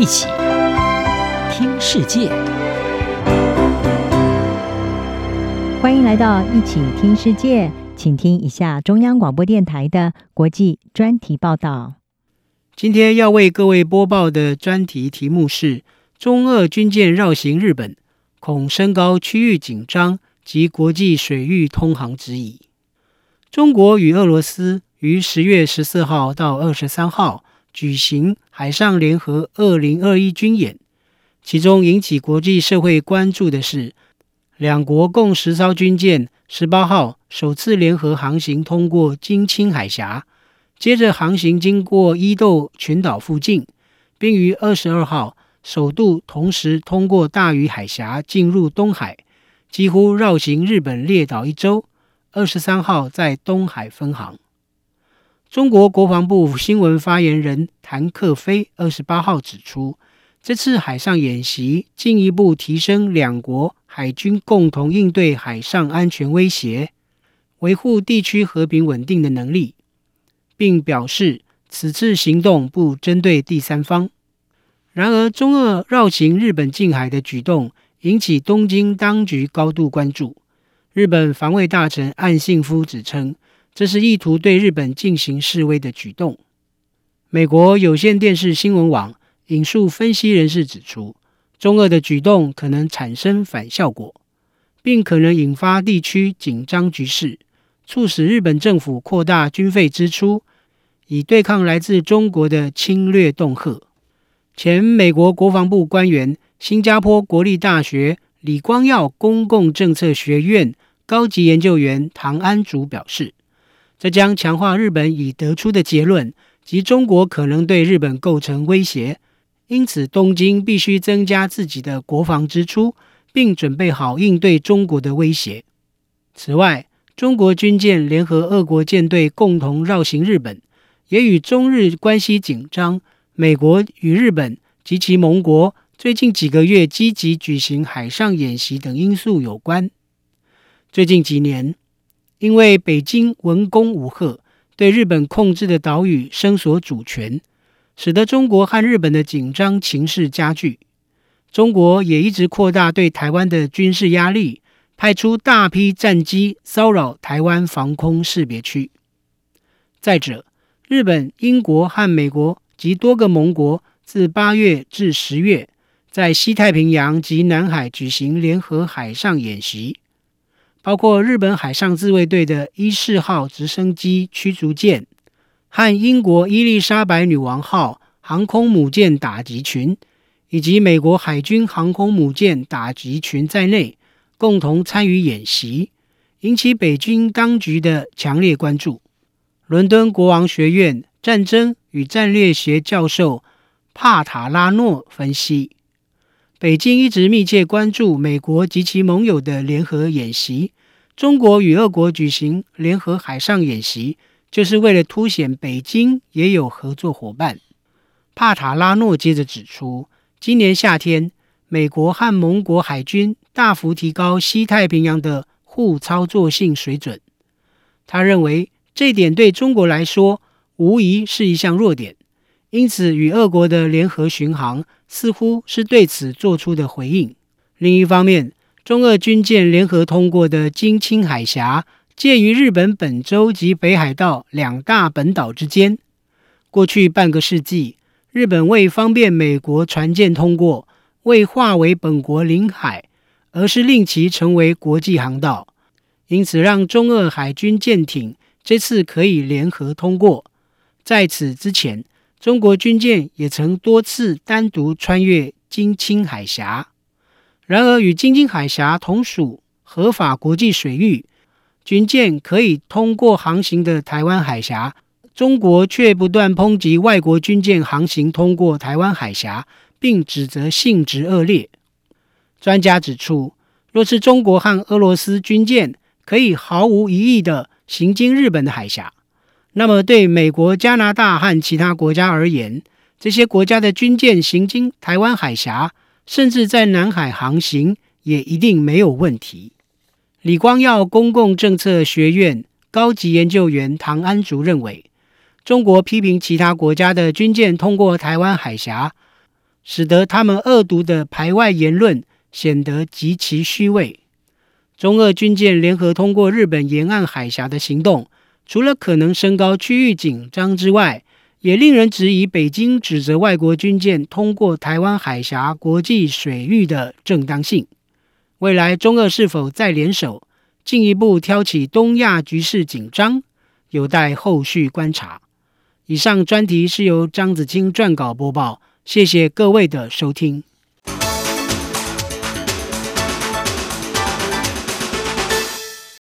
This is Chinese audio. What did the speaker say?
一起听世界，欢迎来到一起听世界，请听一下中央广播电台的国际专题报道。今天要为各位播报的专题题目是：中俄军舰绕行日本，恐升高区域紧张及国际水域通航之疑。中国与俄罗斯于十月十四号到二十三号。举行海上联合二零二一军演，其中引起国际社会关注的是，两国共十艘军舰十八号首次联合航行通过津轻海峡，接着航行经过伊豆群岛附近，并于二十二号首度同时通过大隅海峡进入东海，几乎绕行日本列岛一周。二十三号在东海分航。中国国防部新闻发言人谭克非二十八号指出，这次海上演习进一步提升两国海军共同应对海上安全威胁、维护地区和平稳定的能力，并表示此次行动不针对第三方。然而，中俄绕行日本近海的举动引起东京当局高度关注。日本防卫大臣岸信夫指称，这是意图对日本进行示威的举动。美国有线电视新闻网引述分析人士指出，中俄的举动可能产生反效果，并可能引发地区紧张局势，促使日本政府扩大军费支出，以对抗来自中国的侵略恫吓。前美国国防部官员、新加坡国立大学李光耀公共政策学院高级研究员唐安竹表示。这将强化日本已得出的结论，即中国可能对日本构成威胁，因此东京必须增加自己的国防支出，并准备好应对中国的威胁。此外，中国军舰联合俄国舰队共同绕行日本，也与中日关系紧张、美国与日本及其盟国最近几个月积极举行海上演习等因素有关。最近几年，因为北京文攻武吓，对日本控制的岛屿声索主权，使得中国和日本的紧张情势加剧。中国也一直扩大对台湾的军事压力，派出大批战机骚扰台湾防空识别区。再者，日本、英国和美国及多个盟国自八月至十月，在西太平洋及南海举行联合海上演习。包括日本海上自卫队的伊势号直升机驱逐舰和英国伊丽莎白女王号航空母舰打击群，以及美国海军航空母舰打击群在内，共同参与演习，引起北京当局的强烈关注。伦敦国王学院战争与战略学教授帕塔拉诺分析。北京一直密切关注美国及其盟友的联合演习。中国与俄国举行联合海上演习，就是为了凸显北京也有合作伙伴。帕塔拉诺接着指出，今年夏天，美国和盟国海军大幅提高西太平洋的互操作性水准。他认为，这点对中国来说无疑是一项弱点。因此，与俄国的联合巡航似乎是对此做出的回应。另一方面，中俄军舰联合通过的津轻海峡，介于日本本州及北海道两大本岛之间。过去半个世纪，日本为方便美国船舰通过，未划为本国领海，而是令其成为国际航道，因此让中俄海军舰艇这次可以联合通过。在此之前，中国军舰也曾多次单独穿越津轻海峡，然而与津轻海峡同属合法国际水域，军舰可以通过航行的台湾海峡，中国却不断抨击外国军舰航行通过台湾海峡，并指责性质恶劣。专家指出，若是中国和俄罗斯军舰可以毫无疑义地行经日本的海峡，那么，对美国、加拿大和其他国家而言，这些国家的军舰行经台湾海峡，甚至在南海航行，也一定没有问题。李光耀公共政策学院高级研究员唐安竹认为，中国批评其他国家的军舰通过台湾海峡，使得他们恶毒的排外言论显得极其虚伪。中俄军舰联合通过日本沿岸海峡的行动，除了可能升高区域紧张之外，也令人质疑北京指责外国军舰通过台湾海峡国际水域的正当性。未来中俄是否再联手，进一步挑起东亚局势紧张，有待后续观察。以上专题是由张子清撰稿播报，谢谢各位的收听。